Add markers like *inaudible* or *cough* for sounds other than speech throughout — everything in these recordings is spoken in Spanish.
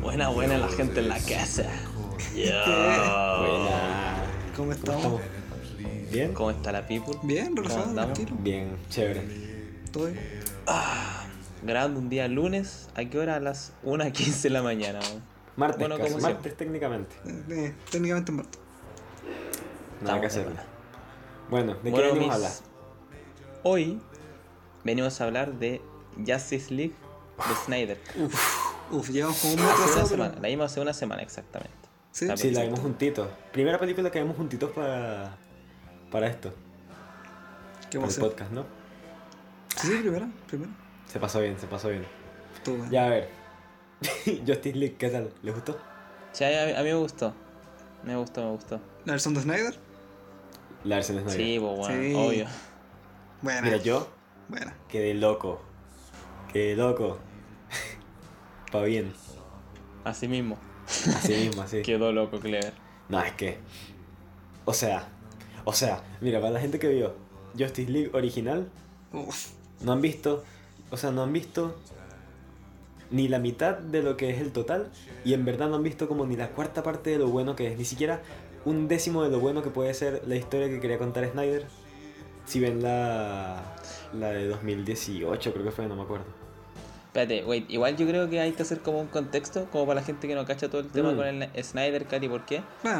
Buena, buena la gente en la casa. Buena. ¿Cómo estamos? ¿Bien? ¿Cómo está la people? Bien, ¿Cómo relajado, tranquilo. Bien, chévere. Todo bien. Grabando un día lunes, ¿a qué hora? A las 1.15 de la mañana. Martes, Bueno, casi. Martes técnicamente. Eh, eh, técnicamente muerto. Nada que hacer. Bueno, ¿de Bueno, qué venimos a hablar? Hoy venimos a hablar de Justice League de Snyder. Uf, llevamos como un mes Hace una semana, pero... la vimos hace una semana exactamente. ¿Sí? La Sí, la vimos juntitos. Primera película que vimos juntitos para, para esto, ¿Qué para vamos el a hacer? podcast, ¿no? Sí, sí, primero, primero. Se pasó bien, se pasó bien. Bueno. Ya, a ver. *laughs* Justice League, ¿qué tal? ¿Les gustó? Sí, a, mí- a mí me gustó. Me gustó, me gustó. ¿La versión de Snyder? La versión de Snyder. Sí, pues bueno, Sí. obvio. Buena. Mira, yo Buena. quedé loco. Quedé loco. Pa' bien. Así mismo. Así mismo, así. *laughs* Quedó loco, Clever. No, es que. O sea. O sea, mira, para la gente que vio Justice League original, Uf. no han visto. O sea, no han visto ni la mitad de lo que es el total. Y en verdad no han visto como ni la cuarta parte de lo bueno que es. Ni siquiera un décimo de lo bueno que puede ser la historia que quería contar Snyder. Si ven la. La de 2018, creo que fue, no me acuerdo. Espérate, wait, igual yo creo que hay que hacer como un contexto, como para la gente que no cacha todo el tema Mm. con el Snyder Cut y por qué. Sí,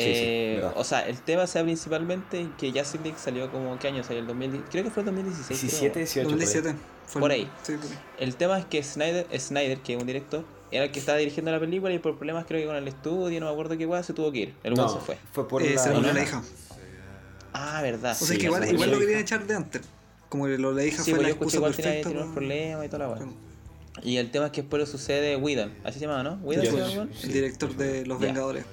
sí, Eh, o sea, el tema sea principalmente que Justice League salió como, ¿qué año salió? El 2010, creo que fue el 2016. creo. 17, 18. por ahí. 2017. Fue Por el- ahí. Sí, por ahí. El tema es que Snyder, Snyder, que es un director, era el que estaba dirigiendo la película y por problemas creo que con el estudio, no me acuerdo qué weá, se tuvo que ir. El No, se fue. fue por Eh, la. se la hija. Ah, verdad. O sea Sí, que igual, igual lo querían echar de antes. Como que lo la hija Sí, fue pues la yo escuché excusa igual tenía, perfecta. unos para- problemas y toda la weá. Y el tema es que después lo sucede Whedon, así se llama, ¿no? Whedon se llama el director de Los. Vengadores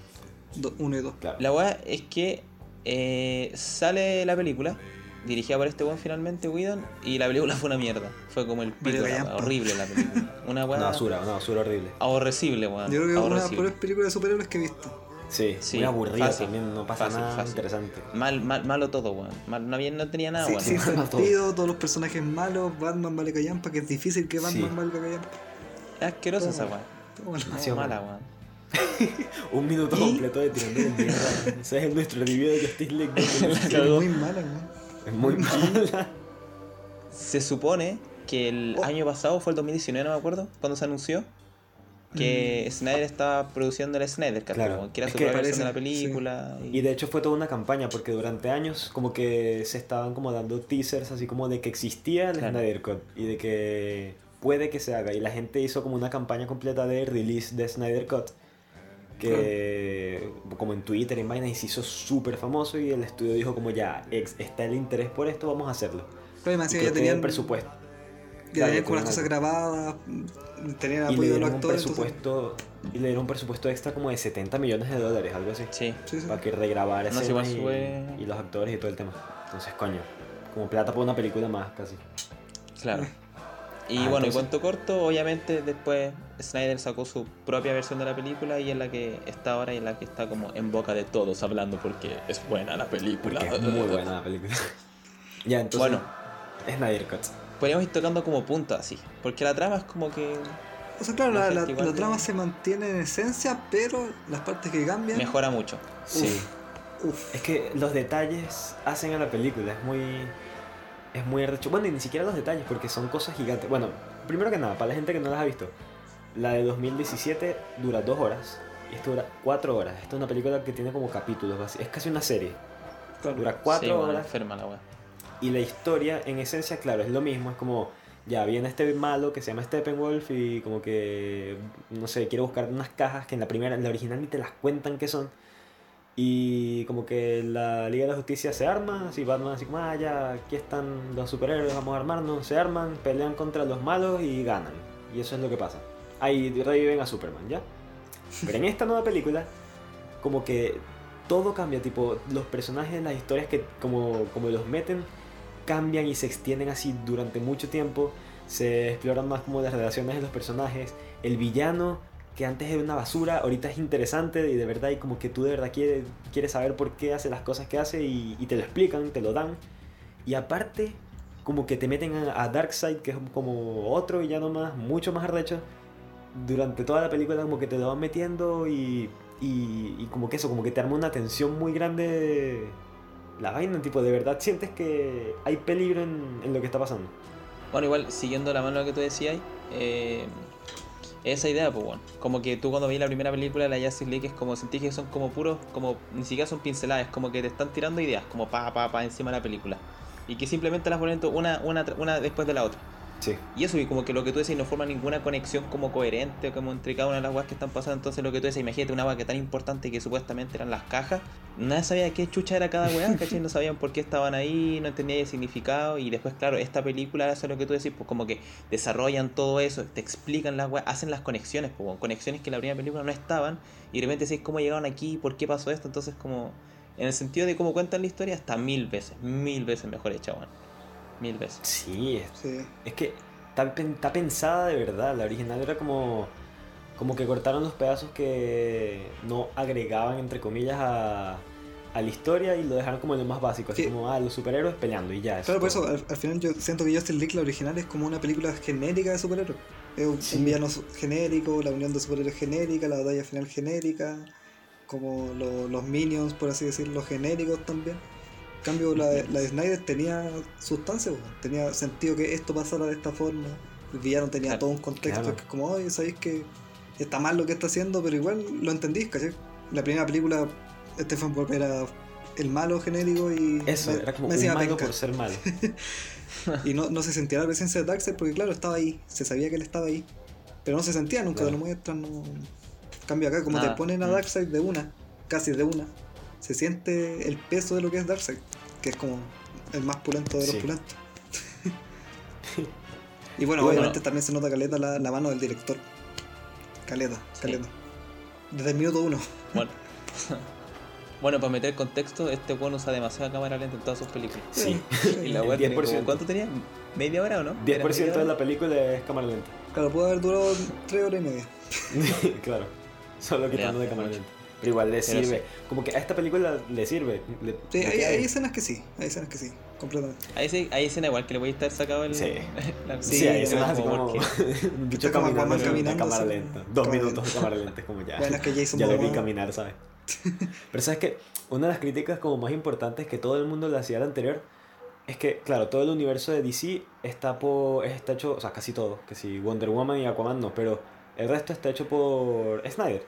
1 y 2. Claro. La weá es que eh, sale la película, dirigida por este weón finalmente, Whedon, y la película *laughs* fue una mierda. Fue como el la callampa. horrible la película. *laughs* Una weá Una basura, una basura horrible. aborrecible, weón. Yo creo que es una de las peores películas de superhéroes que he visto. Sí, Sí, muy aburrida fácil, también, no pasa fácil, nada fácil. interesante. Mal, mal, malo todo, weón. Mal, no, había- no tenía nada, Sí, weón. sin Bueno, sentido, todos los personajes malos, Batman vale callampa, que es difícil que Batman Sí. valga callampa. Es asquerosa esa weón. Weón. mala, weón. *laughs* Un minuto ¿Y? completo de tirando de mierda. Ese es nuestro review de Justice League. *laughs* Cagó. muy mala, weón. es muy mala. Se supone que el Oh. año pasado fue el 2019, no me acuerdo, cuando se anunció que Snyder estaba produciendo el Snyder Cut, Claro, como que era es su que propia versión de la sí. película. y- Y de hecho fue toda una campaña porque durante años como que se estaban como dando teasers así como de que existía el Claro. Snyder Cut y de que puede que se haga. Y la gente hizo como una campaña completa de release de Snyder Cut. Que como en Twitter, en Vainas, y se hizo súper famoso y el estudio dijo como ya, ex- está el interés por esto, vamos a hacerlo. Pero Y además, ya tenían, el presupuesto. Ya Claro, tenían como las cosas grabadas, mm, tenían y apoyo le de los dieron un actores. entonces- y le dieron un presupuesto extra como de 70 millones de dólares algo así Sí. Sí, sí. para que regrabara No, igual y, y los actores y todo el tema entonces coño como plata por una película más casi Claro. *laughs* Y Ah, bueno, y entonces- cuento corto, obviamente después Snyder sacó su propia versión de la película y es la que está ahora y es la que está como en boca de todos hablando porque es buena la película. porque es muy *laughs* buena la película *laughs* ya entonces Bueno. Snyder Cut Podríamos ir tocando como puntos así, porque la trama es como que O sea, claro, La trama se mantiene en esencia, pero las partes que cambian. mejora mucho. sí Uf. es que los detalles hacen a la película es muy es muy arrecho bueno y ni siquiera los detalles porque son cosas gigantes bueno primero que nada para la gente que no las ha visto la de 2017 dura dos horas y esta dura cuatro horas esta es una película que tiene como capítulos así, es casi una serie Claro. dura cuatro Sí, bueno, horas enferma la wea. Y la historia, en esencia, claro, es lo mismo. Es como, ya viene este malo que se llama Steppenwolf y como que, no sé, quiere buscar unas cajas que en la primera, la original ni te las cuentan qué son. Y como que la Liga de la Justicia se arma, así Batman así como, ah, ya, aquí están los superhéroes, vamos a armarnos, se arman, pelean contra los malos y ganan. Y eso es lo que pasa. Ahí reviven a Superman, ¿ya? Pero en esta nueva película, como que todo cambia, tipo, los personajes, las historias que como, como los meten, cambian y se extienden así durante mucho tiempo. Se exploran más como las relaciones de los personajes. El villano, que antes era una basura, ahorita es interesante y de verdad, y como que tú de verdad quieres, quieres saber por qué hace las cosas que hace y, y te lo explican, te lo dan. Y aparte, como que te meten a, Darkseid, que es como otro villano más, mucho más arrecho. durante toda la película como que te lo van metiendo y, y como que eso, como que te arma una tensión muy grande la vaina, tipo, de verdad sientes que hay peligro en, lo que está pasando. Bueno, igual, siguiendo la mano que tú decías, eh, esa idea, pues bueno, como que tú cuando veis la primera película de la Justice League es como sentís que son como puros, como ni siquiera son pinceladas, como que te están tirando ideas, como pa, pa, pa encima de la película. Y que simplemente las ponen una, una, una después de la otra. Sí. Y eso, y como que lo que tú decís no forma ninguna conexión como coherente, como entre cada una de las weas que están pasando. Entonces lo que tú decís, imagínate una wea que tan importante que supuestamente eran las cajas. Nadie sabía qué chucha era cada wea, *laughs* ¿cachai? No sabían por qué estaban ahí, no entendía el significado. Y después, claro, esta película, es lo que tú decís, pues como que desarrollan todo eso, te explican las weas, hacen las conexiones, pues conexiones que en la primera película no estaban. Y de repente decís cómo llegaron aquí, por qué pasó esto. Entonces como, en el sentido de cómo cuentan la historia, está mil veces, mil veces mejor hecha, weón. Mil veces. Sí, es, Sí. es que está, pen- está pensada de verdad. La original era como, como que cortaron los pedazos que no agregaban, entre comillas, a, a la historia y lo dejaron como lo más básico. Así Sí. como, ah, los superhéroes peleando y ya. Claro, por es eso al, al final yo siento que Justice League, la original, es como una película genérica de superhéroes. Es un, Sí. un villano genérico, la unión de superhéroes genérica, la batalla final genérica, como lo- los minions, por así decirlo, genéricos también. En cambio, la, de- la de Snyder tenía sustancia, tenía sentido que esto pasara de esta forma. El villano tenía Claro, todo un contexto claro. que es como, oye, sabéis que está mal lo que está haciendo, pero igual lo entendís, ¿cachai? La primera película, Stephen Wolf era el malo genérico y. Eso, me- era como me un malo penca. por ser malo. *laughs* Y no, no se sentía la presencia de Darkseid porque, claro, estaba ahí. Se sabía que él estaba ahí. Pero no se sentía, nunca te Claro. lo muestran. No... Cambio, acá, como Nada. te ponen a Mm. Darkseid de una, casi de una, se siente el peso de lo que es Darkseid, que es como el más pulento de los Sí. pulentos. *laughs* y bueno, Bueno. obviamente también se nota caleta la, la mano del director. Caleta, Sí. caleta. Desde el minuto uno. Bueno. *laughs* bueno, para meter contexto, este weón usa demasiada cámara lenta en todas sus películas. Sí. *laughs* Y la tiene como- 10%. ¿Cuánto tenía? ¿Media hora o no? ¿Era 10% media de hora? la película es cámara lenta. Claro, pudo haber durado tres horas y media. claro. Solo quitando de cámara lenta. Pero igual le sirve. Como que a esta película le sirve. Le- Sí, le hay, hay escenas que sí, hay escenas que sí, completamente. Sí- hay escena igual que le voy a estar sacado el. Sí. *laughs* la- Sí, Sí, hay escenas así como un bicho como caminando caminando, cámara lenta. Dos minutos de cámara lenta, es como ya. Bueno, es que Jason *laughs* ya lo vi caminar, ¿sabes? Pero sabes que una de las críticas como más importantes que todo el mundo le hacía al anterior es que, claro, todo el universo de DC está, por, está hecho, o sea, casi todo, que si Wonder Woman y Aquaman no, pero el resto está hecho por Snyder.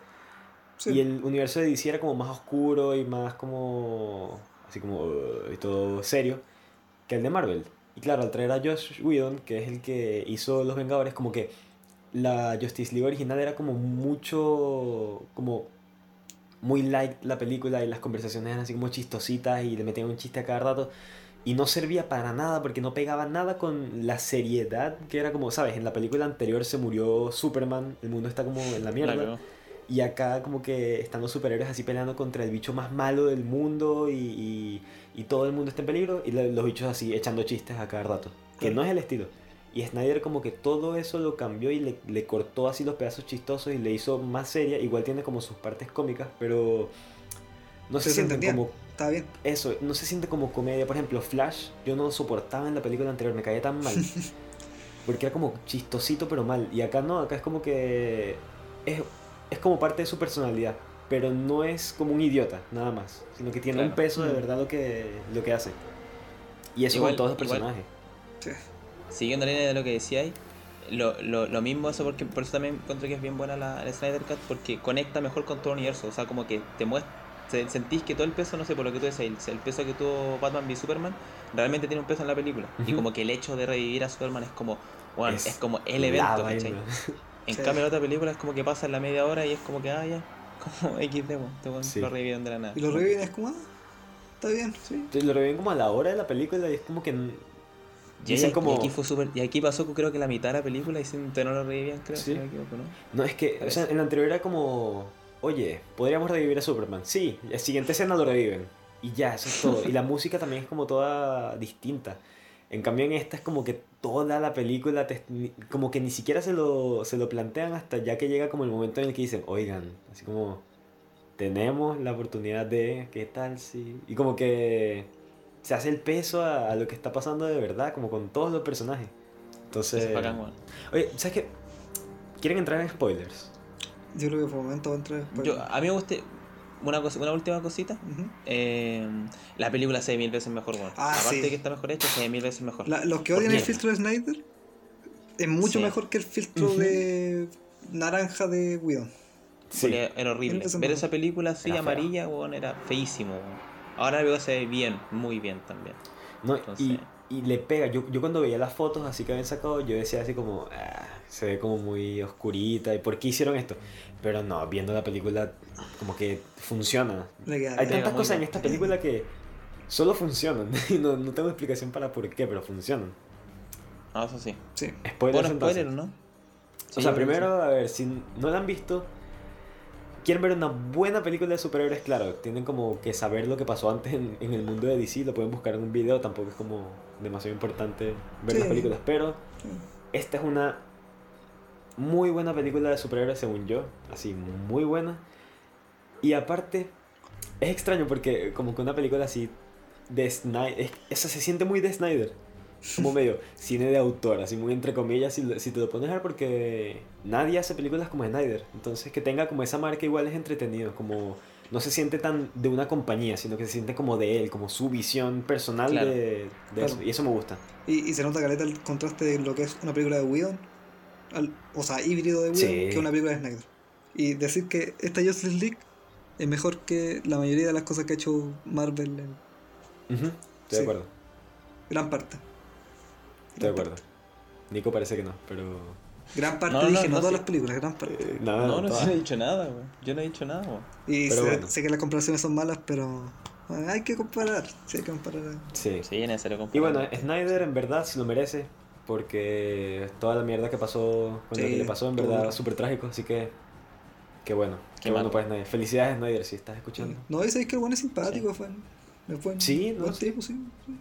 Sí. Y el universo de DC era como más oscuro y más como. así como. uh, y todo serio que el de Marvel. Y claro, al traer a Josh Whedon, que es el que hizo Los Vengadores, como que la Justice League original era como mucho. como. muy light la película y las conversaciones eran así como chistositas y le metían un chiste a cada rato. Y no servía para nada porque no pegaba nada con la seriedad que era como, ¿sabes? En la película anterior se murió Superman, el mundo está como en la mierda. Claro. Y acá como que están los superhéroes así peleando contra el bicho más malo del mundo y, y, y todo el mundo está en peligro y lo- los bichos así echando chistes a cada rato. Que no es el estilo. Y Snyder como que todo eso lo cambió y le, le cortó así los pedazos chistosos y le hizo más seria. Igual tiene como sus partes cómicas, pero no se, Se siente como Estaba bien. eso, no se siente como comedia. Por ejemplo, Flash, yo no soportaba en la película anterior, me caía tan mal. *laughs* Porque era como chistosito pero mal. Y acá no, acá es como que es, es como parte de su personalidad. Pero no es como un idiota, nada más. Sino que tiene un peso de Mm. verdad lo que, lo que hace. Y eso Igual- con todos los igual- personajes. Sí. Siguiendo la línea de lo que decíais, lo, lo, lo mismo eso porque por eso también encuentro que es bien buena la, la Snyder Cut porque conecta mejor con todo el universo. O sea, como que te muestra. Sentís que todo el peso, no sé, por lo que tú decís, el, peso que tuvo Batman v Superman, realmente tiene un peso en la película. Y como que el hecho de revivir a Superman es como, bueno, es, Es como el evento. ¿cachai? *laughs* En Sí. cambio, la otra película es como que pasa en la media hora y es como que, ah, ya, como *laughs* XD, Sí. lo revivieron de la nada. Y los reviven es como, ah, está bien. Sí. Lo reviven como a la hora de la película y es como que... Y, y como... aquí fue súper. Y aquí pasó, creo que la mitad de la película y sin no lo revivían, creo, Sí. si no me equivoco, ¿no? No, es que, o sea, en la anterior era como, oye, podríamos revivir a Superman. Sí, la siguiente escena lo reviven. Y ya, eso es todo. Y la *laughs* música también es como toda distinta. En cambio en esta es como que toda la película, te- como que ni siquiera se lo, se lo plantean hasta ya que llega como el momento en el que dicen, oigan, así como, tenemos la oportunidad de, ¿qué tal si? Y como que se hace el peso a, a lo que está pasando de verdad, como con todos los personajes. Entonces... Es bacán. Oye, ¿sabes qué? ¿Quieren entrar en spoilers? Yo creo que por el momento va a entrar después. Yo, a mí me gusta una, cosa, una última cosita. Ujú. Eh, la película se ve mil veces mejor, weón. Ah, Aparte sí. de que está mejor hecha, se ve mil veces mejor. La- los que odian el mierda. filtro de Snyder es mucho Sí. mejor que el filtro de naranja de Whedon. Porque Era horrible. Ver esa película así Era amarilla, weón, era feísimo, weón. Ahora veo que se ve bien, muy bien también. No, Entonces- y, y le pega. Yo, yo cuando veía las fotos así que habían sacado, yo decía así como, "Ah, se ve como muy oscurita. ¿Y por qué hicieron esto? Pero no, viendo la película, como que funciona. Hay tantas cosas en esta película que solo funcionan. *laughs* Y no, no tengo explicación para por qué, pero funcionan. No, eso sí. Sí. Spoilers Bueno, spoiler, ¿no? O sea, primero, a ver, si no la han visto, quieren ver una buena película de superhéroes, claro, tienen como que saber lo que pasó antes en, en el mundo de DC, lo pueden buscar en un video, tampoco es como demasiado importante ver Sí. las películas, pero Sí. esta es una muy buena película de superhéroes según yo, así, muy buena. Y aparte, es extraño porque como que una película así de Snyder, esa se siente muy de Snyder. Como medio cine de autor, así muy entre comillas, si, te lo pones a ver porque nadie hace películas como Snyder. Entonces que tenga como esa marca igual es entretenido, como no se siente tan de una compañía, sino que se siente como de él, como su visión personal Claro. de, de Claro. eso. Y eso me gusta. Y, y se nota caleta el contraste de lo que es una película de Whedon, al- o sea, híbrido de Whedon, Sí. que una película de Snyder. Y decir que esta Justice League es mejor que la mayoría de las cosas que ha hecho Marvel en Ujú, Estoy Sí. de acuerdo, gran parte. Estoy de acuerdo. Nico parece que no, pero... Gran parte, No, no, dije, no, no, todas sí. las películas, gran parte. eh, nada, No, no, todas. no he dicho nada, weón. Yo no he dicho nada, weón. Y pero sé, bueno. sé que las comparaciones son malas, pero bueno, hay que comparar. Sí, hay que comparar. Sí. Sí, es necesario Y comparar. bueno, Snyder en verdad sí lo merece, porque toda la mierda que pasó, con lo Sí, que le pasó en verdad súper trágico, así que qué bueno, qué, Qué bueno para Snyder. Felicidades Snyder si estás escuchando. No, y sabéis que el bueno es simpático, fue, es buen, Sí, no, buen sí. tipo, sí, sí.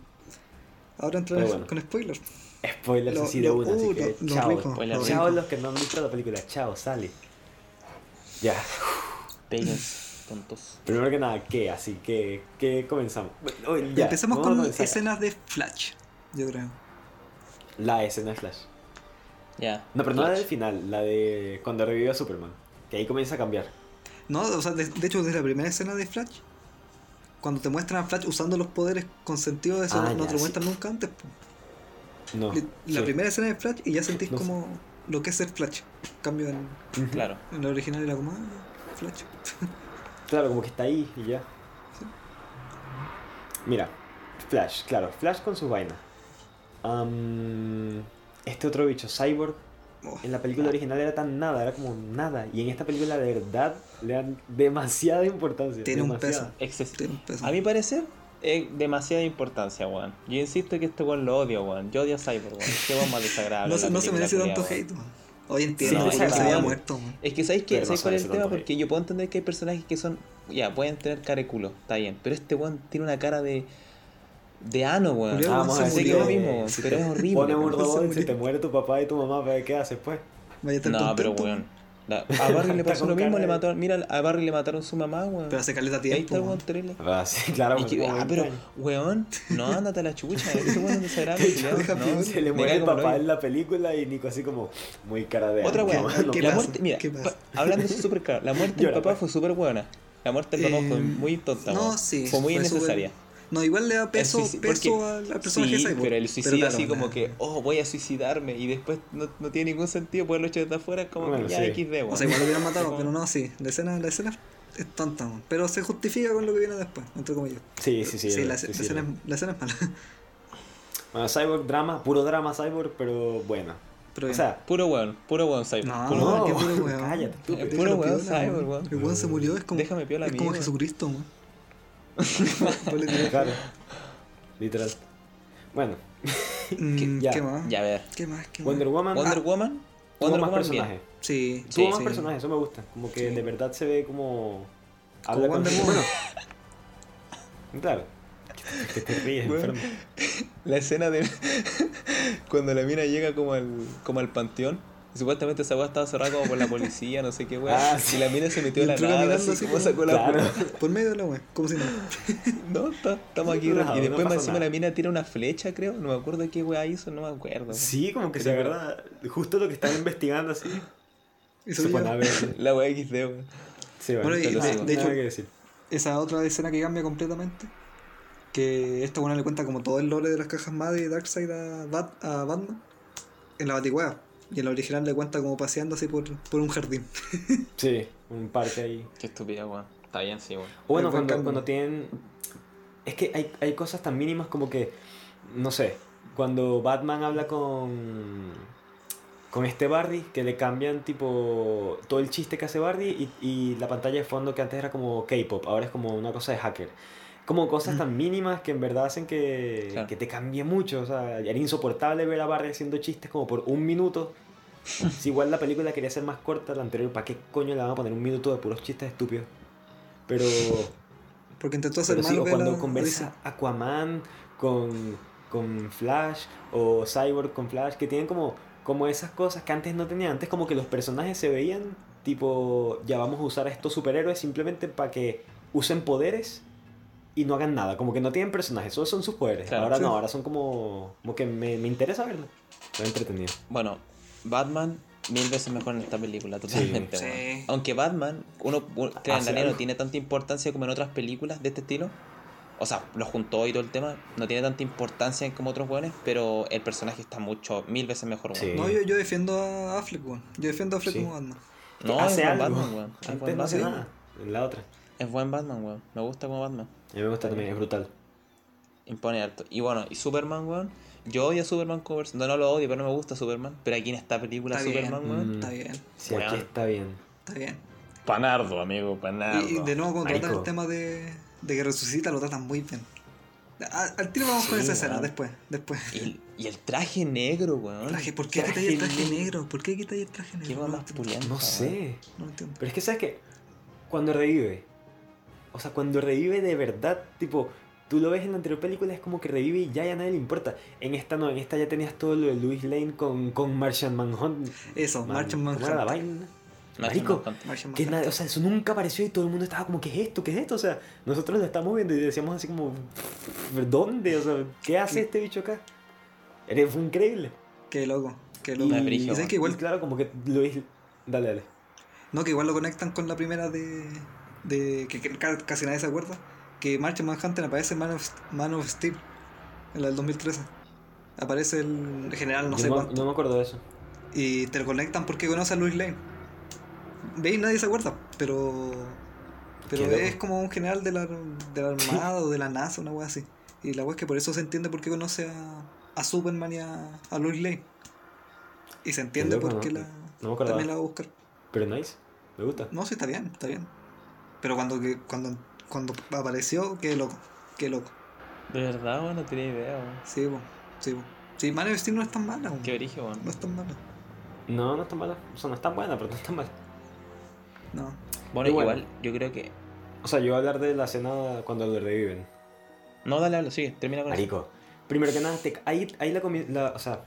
Ahora entra Pero bueno. con spoilers. Spoilers Lo- así de una, así que lo- lo chao. rico, lo chao rico. los que no han visto la película, chao, sale. Ya, *laughs* Pelos, tontos. primero que nada, ¿qué? Así que, ¿qué comenzamos? Bueno, ya, a con escenas de Flash, yo creo. La escena de Flash. Ya. No, pero no la del final, la de cuando revive a Superman. Que ahí comienza a cambiar. No, o sea, de, de hecho, desde la primera escena de Flash, cuando te muestran a Flash usando los poderes con sentido de eso, Ah, no ya, te lo sí. muestran nunca antes. po. No. La sí. primera escena de Flash y ya sentís No como lo que es ser Flash. Cambio, en. Claro. en la original era como, ah, Flash. Claro, como que está ahí y ya. Mira, Flash, claro, Flash con sus vainas. Am, este otro bicho, Cyborg, En la película original era tan nada, era como nada. Y en esta película de verdad le dan demasiada importancia. Tiene un tiene peso. A mi parecer, es demasiada importancia, weón. Yo insisto que este weón lo odio, weón. Yo odio a Cyborg, weón. Qué weón más desagradable. no, no se merece tanto weón. hate, man. Hoy entiendo, Sí, porque se había desagradable. muerto. man. Es que ¿sabéis no ¿Sabéis cuál es el tema? Porque yo puedo entender que hay personajes que son. Ya, pueden tener cara de culo, está bien. Pero este weón tiene una cara de. De ano, weón. Julián, Ah, vamos a se decir que lo mismo, si pero te es horrible. Pone un weón. robot. Se murió. te muere tu papá y tu mamá, ¿para ¿qué haces pues? Vaya a estar No, pero weón. La- *laughs* a Barry le Está pasó lo mismo, le de- mataron. Mira, a Barry le mataron su mamá, weón. Pero hace caleta Ahí tiempo. está el weón terrible. Ah, sí, *laughs* claro. Y que- ah, 20 pero, weón, no, *laughs* ándate a la chucha. Este weón es desagradable, no. Se le muere el papá en la película y Nico así como muy cara de Otra no ¿qué la pasa? muerte, mira, ¿Qué pasa? pa- hablando súper claro, la muerte del papá fue súper buena. La muerte del papá fue Eh, muy tonta, no, weón. sí, fue muy innecesaria. No, igual le da peso, peso porque- al, personaje sí, de Cyborg. pero el suicidio así como que, oh, voy a suicidarme y después no, no tiene ningún sentido poderlo echar desde afuera, es como Bueno, que ya sí. XD. O sea, igual lo hubieran matado, *laughs* pero no, sí. La escena, la escena es tonta, man. pero se justifica con lo que viene después, entre comillas. Sí, sí, sí. Sí, la, sí, la sí, escena, es, la escena es mala. *laughs* Bueno, Cyborg drama, puro drama Cyborg, pero bueno. Pero O sea, Puro weón, puro weón, Cyber. no, puro no, weón. qué puro *laughs* weón. cállate, puro weón, Cyber, weón. El weón se murió, es como, Déjame es como. Jesucristo, weón. *laughs* Claro. Literal. Bueno, Mm, *laughs* ya, ¿Qué más? Ya, a ver. ¿Qué más? ¿Qué más? Wonder Woman Wonder ah, Woman. tuvo Wonder más Woman personajes. bien. Sí, Tuvo sí, más sí. personajes, eso me gusta. Como que Sí. de verdad se ve como. Como Habla con Wonder Woman. Bueno, claro. Que te ríes, Bueno. enfermo. *laughs* La escena de cuando la mina llega como al, como al panteón. Y Supuestamente esa weá estaba cerrada como por la policía, no sé qué weá. Ah, sí. Y la mina se metió a la nada, así como como- sacó la Claro. weá. Por medio de la weón, como si no. *laughs* No, estamos aquí. No, y no después más encima nada. la mina tira una flecha, creo. No me acuerdo qué weá hizo, no me acuerdo. Sí, como que se agarra justo lo que están investigando así. *laughs* Y Se pone a lleva. ver. *laughs* La wea XD, weón. Sí, Bueno, y de- de hecho- que decir. Esa otra escena que cambia completamente. Que esta buena le cuenta como todo el lore de las cajas MAD y Darkseid a, Bat- a Batman. En la Baticueva. Y en la original le cuenta como paseando así por, por un jardín. *laughs* Sí, un parque ahí. Qué estúpida, weón. Está bien, sí, weón. O bueno, El buen cuando, tienen... Es que hay, hay cosas tan mínimas como que, no sé, cuando Batman habla con... Con este Barry, que le cambian tipo todo el chiste que hace Barry y, y la pantalla de fondo que antes era como K-pop, ahora es como una cosa de hacker. Como cosas tan mínimas que en verdad hacen que, Claro. que te cambie mucho. O sea, era insoportable ver a Barry haciendo chistes como por un minuto. Si igual la película quería ser más corta, la anterior, ¿para qué coño le van a poner un minuto de puros chistes estúpidos? Pero, Porque intentó hacer pero sí, o cuando la- conversa Aquaman con, con Flash o Cyborg con Flash, que tienen como, como esas cosas que antes no tenían. Antes como que los personajes se veían tipo, ya vamos a usar a estos superhéroes simplemente para que usen poderes y no hagan nada. Como que no tienen personajes, solo son sus poderes. Claro. ahora Sí. no, ahora son como, como que me, me interesa verlo. Está entretenido. Bueno, Batman mil veces mejor en esta película, totalmente, Sí. Aunque Batman, uno uno- cree en no tiene tanta importancia como en otras películas de este estilo. O sea, lo juntó y todo el tema, no tiene tanta importancia como otros weones, pero el personaje está mucho, mil veces mejor. No, yo, yo defiendo a Affleck, weón. Yo defiendo a Affleck Sí. como Batman. No, hace es algo. Batman, weón. Es Antes buen no hace Batman. nada. En la otra. Es buen Batman, weón. Me gusta como Batman. A mí me gusta también, es brutal. Impone harto. Y bueno, y Superman, weón. Yo odio a Superman persona. No, no lo odio, pero no me gusta Superman. Pero aquí en esta película Está bien. Superman, weón. Mm. Está bien, Sí, aquí está bien. está bien. Panardo, amigo, panardo. Y, y de nuevo, cuando tratan el tema de, de que resucita, lo tratan muy bien. A- al tiro vamos con esa escena, después. después. Y el, y el traje negro, weón. Traje, ¿Por qué quitáis el traje negro. ¿Por qué quitáis el traje negro? Qué No más puliente. No sé. No entiendo. Pero es que, ¿sabes qué? Cuando revive. O sea, cuando revive de verdad, tipo, tú lo ves en la anterior película, es como que revive y ya, ya a nadie le importa. En esta no, en esta ya tenías todo lo de Louis Lane con, con Martian Manhunt. Eso, Man- Martian ¿cómo era la vaina? Martian Marico. Martian Que nadie- o sea, eso nunca apareció y todo el mundo estaba como, ¿qué es esto? ¿Qué es esto? O sea, nosotros lo estamos viendo y decíamos así como, ¿dónde? O sea, ¿qué hace este bicho acá? Era- Fue increíble. Qué loco, qué Y, loco. Y, weón. que igual, y claro, como que Louis... Dale, dale. no, que igual lo conectan con la primera de, de que, que ca- casi nadie se acuerda, que Martian Manhunter aparece en Man of, Man of Steel, en la del 2013. Aparece el general no Yo sé no, cuánto. no me acuerdo de eso. Y te lo conectan porque conoce a Louis Lane. ¿Veis? Nadie se acuerda, pero. Pero Qué loco. es como un general de la, de la Armada o de la NASA, una wea así. Y la wea es que por eso se entiende por qué conoce a, a Superman y a, a Louis Lane. Y se entiende loco, por qué ¿no? la, No me también la va a buscar. Pero nice. Me gusta. No, sí, está bien, está bien. Pero cuando, que- cuando, cuando apareció, qué loco, qué loco. De verdad, weón, no tenía idea, weón. Sí, bo, sí, bo. Sí, Man of Steel no es tan mala, bo. Qué origen, weón. no es tan mala. No, no está mala. O sea, no es tan buena, pero no está mala. No. Bueno, igual, yo creo que. O sea, yo voy a hablar de la escena cuando lo reviven. No, dale, habla, sigue, termina con eso. Marico. Primero que nada, te- ahí, ahí la, comi- la- O sea,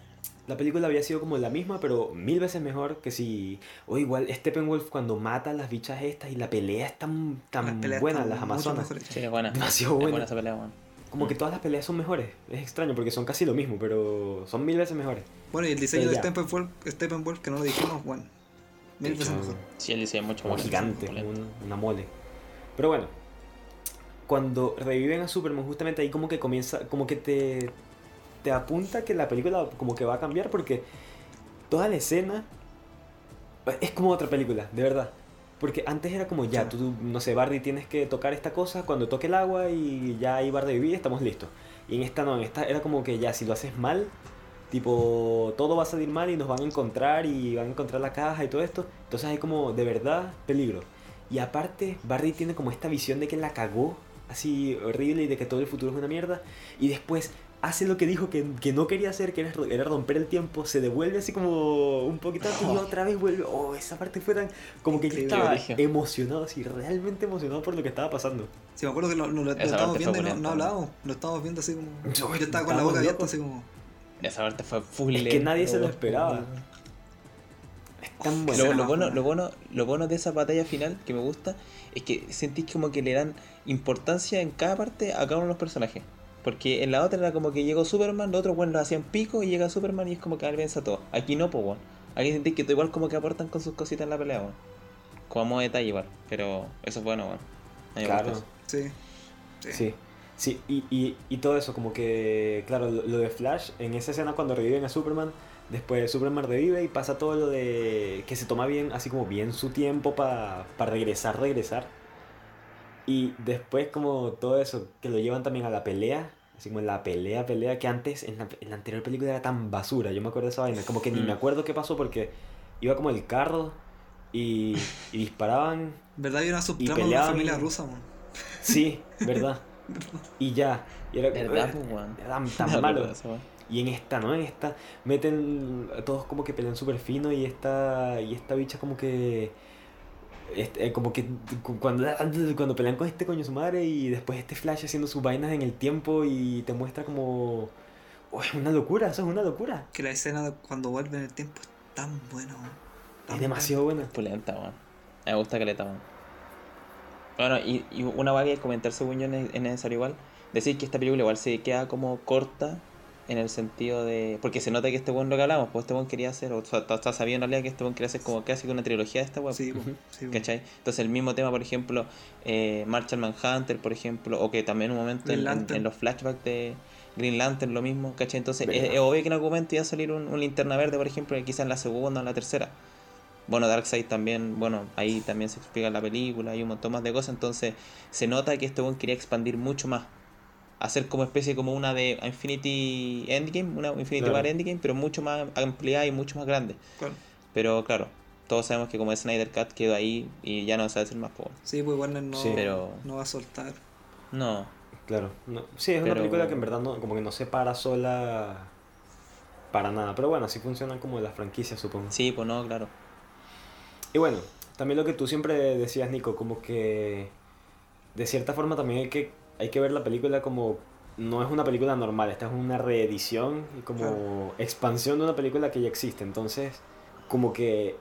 la película había sido como la misma, pero mil veces mejor que si. O igual, Steppenwolf cuando mata a las bichas estas y la pelea es tan, tan Las buena, las mucho amazonas. Sí, es buena. Demasiado Es buena. buena esa pelea, weón. Como Mm. que todas las peleas son mejores. Es extraño porque son casi lo mismo, pero son mil veces mejores. Bueno, y el diseño Pero de. Steppenwolf, Steppenwolf, que no lo dijimos, bueno, mil veces mejor. Sí, él dice mucho como más gigante, como un- una mole. Pero bueno, cuando reviven a Superman, justamente ahí como que comienza, como que te, te apunta que la película como que va a cambiar porque toda la escena es como otra película, de verdad. Porque antes era como ya, tú, no sé, Barney tienes que tocar esta cosa, cuando toque el agua y ya ahí va a revivir, estamos listos. Y en esta no, en esta era como que ya, si lo haces mal, tipo, todo va a salir mal y nos van a encontrar y van a encontrar la caja y todo esto. Entonces hay como, de verdad, peligro. Y aparte, Barney tiene como esta visión de que la cagó, así horrible, y de que todo el futuro es una mierda. Y después hace lo que dijo que, que no quería hacer, que era, ro- era romper el tiempo, se devuelve así como un poquito antes y otra vez vuelve. Oh, esa parte fue tan... Como que yo estaba origen. emocionado, así, realmente emocionado por lo que estaba pasando. Sí, me acuerdo que lo, lo- estábamos viendo y no, no hablábamos, lo estábamos viendo así como... Yo- Yo estaba con la boca abierta así como... Esa parte fue full Es que nadie se lo esperaba. Es tan Bueno, Lo, lo bueno, lo, bueno, lo bueno de esa batalla final que me gusta es que sentís como que le dan importancia en cada parte a cada uno de los personajes. Porque en la otra era como que llegó Superman, los otros bueno lo hacían pico y llega Superman y es como que venza todo. Aquí no, pues. Aquí sentís que igual como que aportan con sus cositas en la pelea, weón. Como detalle igual, pero eso es bueno, weón. A mí me Claro. gusta Sí. Sí. Sí. Sí, y, y, y todo eso, como que, claro, lo, lo de Flash, en esa escena cuando reviven a Superman, después Superman revive y pasa todo lo de que se toma bien, así como bien su tiempo para regresar, regresar. Y después como todo eso, que lo llevan también a la pelea, así como en la pelea, pelea, que antes, en la, en la anterior película era tan basura, yo me acuerdo de esa vaina, como que ni Mm. me acuerdo qué pasó porque iba como el carro y, y disparaban ¿Verdad? Hay una subtrama de una familia y- rusa, man. Sí, ¿verdad? *laughs* Y ya. Y era, ¿Verdad, pues, weón? era tan, Me tan acuerdo malo. Y en esta, ¿no? En esta meten a todos como que pelean súper fino y esta, y esta bicha como que... este, eh, como que cu- cuando, cuando pelean con este coño su madre y después este Flash haciendo sus vainas en el tiempo y te muestra como... Oh, es una locura, eso es una locura. Que la escena de cuando vuelve en el tiempo es tan buena, man. Tan Es demasiado buena. Pulenta, weón. Me gusta que le weón. Bueno, y, y una vaga que comentar según yo es necesario igual. Decir que esta película igual se queda como corta en el sentido de. Porque se nota que este buen lo que hablamos, pues este buen quería hacer, o sea, está sabido en realidad que este buen quería hacer como casi que una trilogía de esta buena. Sí, po, sí. ¿Cachai? Entonces el mismo tema, por ejemplo, eh, Marshall Manhunter, por ejemplo, o que también en un momento en, en- Lantern. en los flashbacks de Green Lantern lo mismo, ¿cachai? Entonces es, obvio que en algún momento iba a salir un, un linterna verde, por ejemplo, quizás en la segunda o en la tercera. Bueno, Darkseid también, bueno, ahí también se explica la película, hay un montón más de cosas, entonces se nota que este buen quería expandir mucho más. Hacer como especie como una de Infinity Endgame, una Infinity Claro. War Endgame, pero mucho más ampliada y mucho más grande. Claro. Pero claro, todos sabemos que como Snyder Cut quedó ahí y ya no se va a hacer más pobre. Sí, pues Warner no, Sí. Pero- no va a soltar. No, Claro. No, sí, es una Pero- película que en verdad no, como que no se para sola para nada. Pero bueno, así funcionan como las franquicias, supongo. sí, pues no, claro. Y bueno, también lo que tú siempre decías, Nico, como que de cierta forma también hay que, hay que ver la película como no es una película normal, esta es una reedición y como Claro. expansión de una película que ya existe. Entonces, como que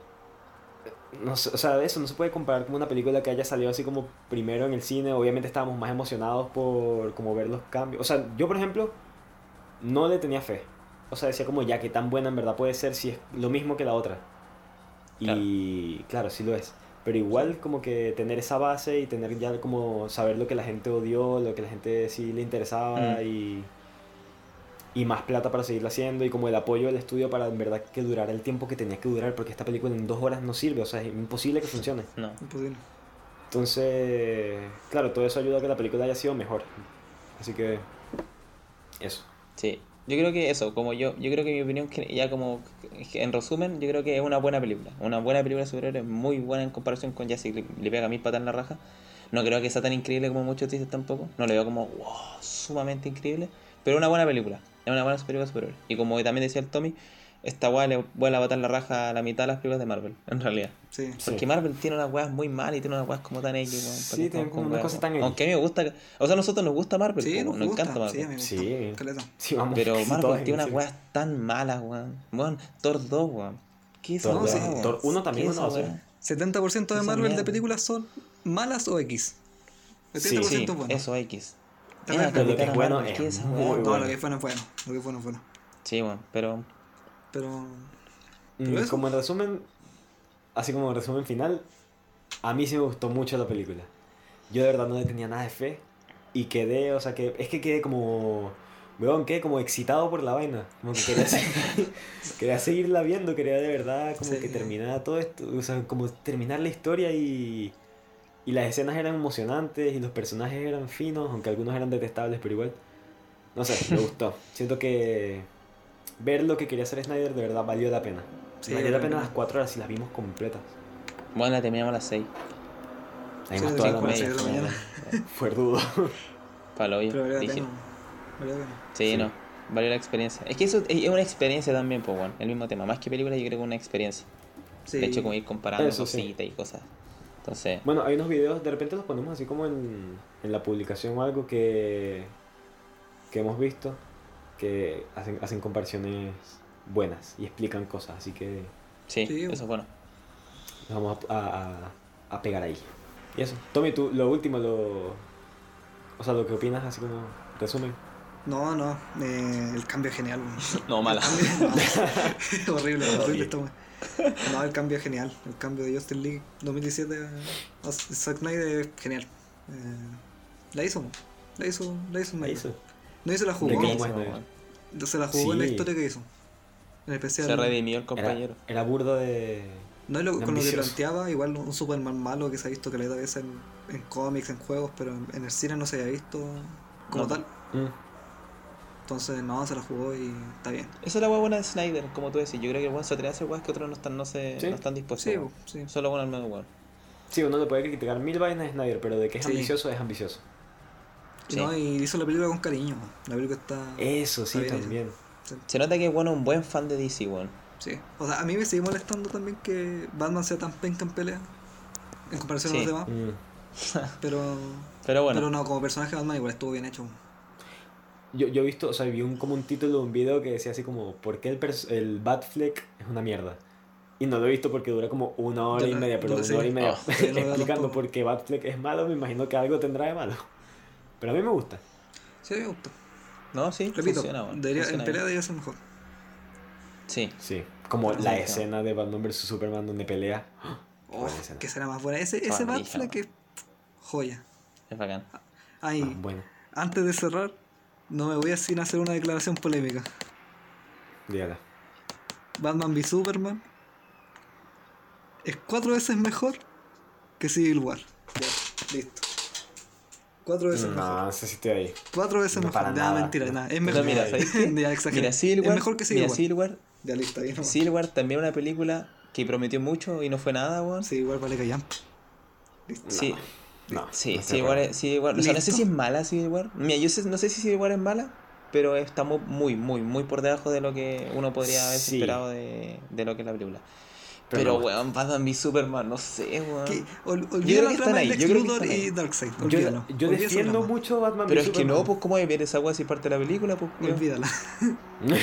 no sé, o sea, eso no se puede comparar como una película que haya salido así como primero en el cine. Obviamente estábamos más emocionados por como ver los cambios. O sea, yo por ejemplo no le tenía fe. O sea, decía como ya que tan buena en verdad puede ser si es lo mismo que la otra. Y claro, sí lo es. Pero igual como que tener esa base y tener ya como saber lo que la gente odió, lo que la gente sí le interesaba Mm. y, y más plata para seguirlo haciendo y como el apoyo del estudio para en verdad que durara el tiempo que tenía que durar porque esta película en dos horas no sirve, o sea, es imposible que funcione. No. Imposible. Entonces, claro, todo eso ayuda a que la película haya sido mejor. Así que, eso. Sí. Yo creo que eso, como yo, yo creo que mi opinión, ya como en resumen, yo creo que es una buena película. Una buena película de superhéroes, muy buena en comparación con Jessica, le, le pega mil patas en la raja. No creo que sea tan increíble como muchos dicen tampoco. No le veo como, wow, sumamente increíble. Pero una buena película. Es una buena película superhéroes. Y como también decía el Tommy, esta weá le vuelve a batar la raja a la mitad de las películas de Marvel, en realidad. Sí. Sí. Porque Marvel tiene unas weas muy mal y tiene unas weas como tan X, weón. Sí, estamos como con una weas, cosa tan weón. X. Aunque a mí me gusta. O sea, a nosotros nos gusta Marvel, Sí, po, nos nos gusta. encanta Sí, Marvel. a mí me gusta. Sí. Caleta. Sí, vamos. Pero Marvel tiene en unas weas tan malas, weón. Weón, Thor 2, weón. ¿Qué es Thor weá, Sí, weón? Thor uno también ¿Qué es es una weá? 70% de Marvel de películas son malas o X. El Sí, 30% Sí, es bueno. eso X. Era perfecto. Lo que es bueno es ¿qué es? No, bueno. lo que fue no es bueno. Lo que fue no es bueno. Sí, weón, pero. Pero. Mm, Pero Como en resumen, así como en resumen final, a mí sí me gustó mucho la película. Yo de verdad no le tenía nada de fe y quedé, o sea, que es que quedé como, weón, quedé como excitado por la vaina. Como que quería, seguir- *laughs* quería seguirla viendo, quería de verdad como Sí. que terminara todo esto, o sea, como terminar la historia y, y las escenas eran emocionantes y los personajes eran finos, aunque algunos eran detestables, pero igual. No sé, me *laughs* gustó. Siento que ver lo que quería hacer Snyder de verdad valió la pena. Sí, valió la pena la las pena. cuatro horas y las vimos completas. Bueno, la terminamos a las 6. Además, Sí, toda la de la mañana. fue rudo. *laughs* Para Pero valió la pena. Valió la pena. Sí, Sí. no. Valió la experiencia. Es que eso es una experiencia también, pues, bueno. El mismo tema. Más que película, yo creo que es una experiencia. Sí. De hecho, como ir comparando Eso sí. cositas y cosas. Entonces, Bueno, hay unos videos, de repente los ponemos así como en, en la publicación o algo que, que hemos visto, que hacen, hacen comparaciones buenas y explican cosas, así que sí, Sí, eso es bueno. nos vamos a, a- pegar ahí. Y eso. Tommy, tú, lo último, lo, o sea, lo que opinas así como resumen. No, no, eh, el cambio es genial. *laughs* No, mala. No, *laughs* *laughs* horrible, horrible weá. No, el cambio es genial. El cambio de Justin League 2017 a Zack Snyder es genial. Eh, la hizo, la hizo, la hizo, Snyder. hizo. No hizo la ¿De jugó, Bueno, se la jugó en la Sí. historia que hizo. En especial. Se redimió el Era, compañero. era burdo de. No es lo, con lo que planteaba, igual un Superman malo que se ha visto que le da veces en, en cómics, en juegos, pero en, en el cine no se había visto como No. tal. Mm. Entonces, no, se la jugó y está bien. Esa es la hueá buena de Snyder, como tú decís. Yo creo que el weón se atreve a hacer que otros no están, no se, Sí. no están dispuestos. Sí, sí. Solo bueno al menos weón. Sí, uno le puede criticar mil vainas a Snyder, pero de que es Sí. ambicioso, es ambicioso. Sí. No, y hizo la película con cariño. La película está. Eso sí, Está bien también. Se nota que es bueno un buen fan de DC, weón. Sí. O sea, a mí me sigue molestando también que Batman sea tan penca en pelea. En comparación Sí. a los demás. Mm. *laughs* Pero. Pero bueno, Pero no, como personaje Batman igual estuvo bien hecho. Yo, yo he visto, o sea, vi un, como un título de un video que decía así como, ¿por qué el, el Batfleck es una mierda? Y no lo he visto porque dura como una hora Yo y media, pero una hora y media sí, veo *laughs* explicando por qué Batfleck es malo, me imagino que algo tendrá de malo. Pero a mí me gusta. Sí, me gusta. no, sí, Repito, funciona, weón. debería, Funciona en pelea bien. debería ser mejor. Sí. Sí, como la sí. escena de Batman vs Superman donde pelea. Oh, que será más buena. Ese, ese Batfleck es joya. Es bacán. Ahí, Ah, bueno, antes de cerrar, no me voy a sin hacer una declaración polémica. dígala. Batman v Superman es cuatro veces mejor que Civil War. Ya, listo. Cuatro veces mejor. No, no sé si estoy ahí. Cuatro veces No, mejor. para Nada, nada. mentira, nada. Es No, mejor. mira, *laughs* ya. Mira, es War, mejor que Civil mira, War, Ya, listo. Civil War también una película que prometió mucho y no fue nada, weón. Sí, War vale callampa. Listo. sí, No, sí, no War, acuerdo. es- War- O sea, no sé si es mala Civil War. Mira, yo sé- no sé si Civil War es mala, pero estamos muy, muy, muy por debajo de lo que uno podría haber Sí. esperado de, de lo que es la película. Pero Pero, weón, Batman v Superman, no sé, weón. Olvida que la están trama de ahí, Lex Luthor y. Darkseid. Yo, Olvídalo. defiendo mucho Batman Pero v es que no, Superman. pues, ¿cómo hay ver esa weá si parte de la película? Pues? Olvídala. *laughs* no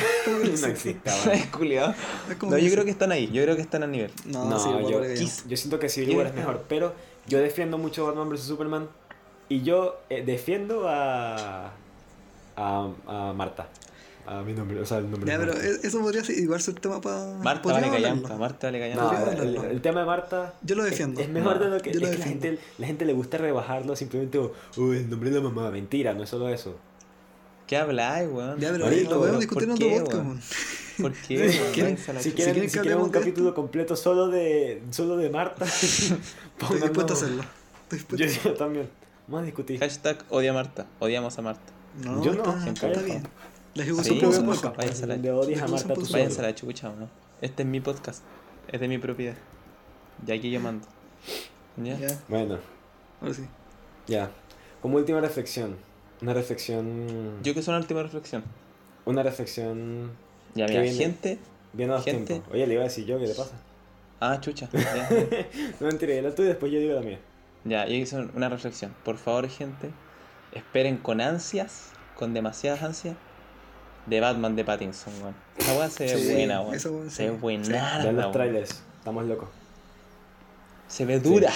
existe, *laughs* como No, yo sí. creo que están ahí, yo creo que están al nivel. No, No, War yo, yo siento que Civil War es mejor, pero yo defiendo mucho Batman vs Superman y yo eh, defiendo a, a a Marta, a mi nombre, o sea, el nombre. Ya, pero e- eso podría ser igual ser tema para. Marta vale callampa, Marta vale callampa. No, el, el tema de Marta Yo lo es- defiendo. Es, mejor No, de lo que, yo lo es que la defiendo. gente la gente le gusta rebajarlo simplemente oh, el nombre de la mamá, mentira, no es solo eso. ¿Qué habláis, weón? Ya, pero Marico, lo podemos ¿por discutir en qué, otro podcast, weón? ¿Por qué, *laughs* a la Si quieren, quieren si que quieren un hablemos de capítulo esto? completo solo de solo de Marta, *laughs* Estoy dispuesto a hacerlo. Estoy dispuesto. Yo, yo también. Vamos a discutir. Hashtag odia a Marta. Odiamos a Marta. No, Yo no, está, está bien. Hago. La Sí, veo ser podcast, váyanse a la- odias a Marta tú. Váyanse a la chucha, ¿o ¿no? Este es mi podcast. Es de mi propiedad. Y aquí yo mando. ¿Ya? Ya, Bueno, ahora sí. ya. Como última reflexión. Una reflexión. Yo que soy una última reflexión. Una reflexión. Ya, ¿Qué mira, viene? gente. Bien a los Gente. tiempos. Oye, le iba a decir yo, ¿qué le pasa? Ah, chucha. *laughs* Ya, No mentira, la tuya y después yo digo la mía. ya yo hice una reflexión. Por favor, gente. Esperen con ansias, con demasiadas ansias, de Batman de Pattinson, weón. Esa weá se ve Sí, buena, weón. Se sí. ve Sí. buenarda, Vean los trailers. Estamos locos. Se ve dura.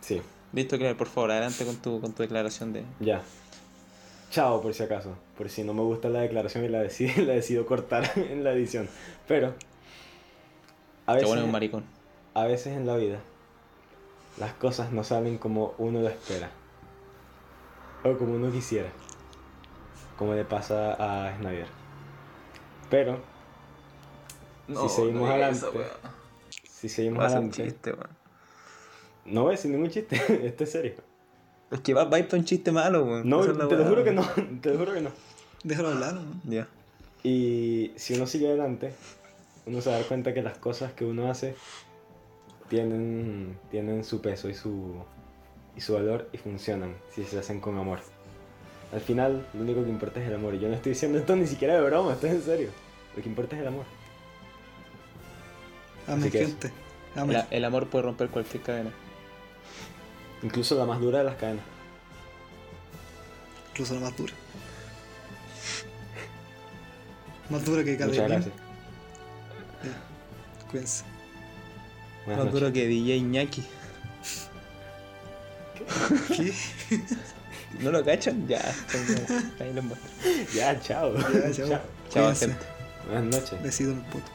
Sí, Listo, Claire, por favor, adelante con tu, con tu declaración de. ya. Chao, por si acaso. Por si no me gusta la declaración y la decido, *laughs* la decido cortar *laughs* en la edición. Pero. A veces, bueno es un maricón. a veces en la vida. Las cosas no salen como uno lo espera. O como uno quisiera. Como le pasa a Snyder. Pero. si seguimos adelante. Si seguimos Va a un adelante. chiste. No voy a decir ningún chiste. *laughs* Esto es serio. Es que va, va a ir para un chiste malo, weón. No, te lo juro que no. *laughs* Te lo juro que no. Déjalo hablar, ¿no? Ya. Y si uno sigue adelante, uno se da cuenta que las cosas que uno hace tienen, tienen su peso y su, y su valor y funcionan si se hacen con amor. Al final, lo único que importa es el amor. Y yo no estoy diciendo esto ni siquiera de broma, esto es en serio. Lo que importa es el amor. Amén, gente. Amén. El, el amor puede romper cualquier cadena. Incluso la más dura de las cadenas. Incluso la más dura. Más dura que cada Muchas gracias. Cuídense. Buenas Más noches. duro que DJ Ñaki. ¿Qué? ¿No lo cachan? Ya, ahí muestro. Ya, chao. Ya, chao. Chao, Cuídense. gente. Buenas noches. En el poto.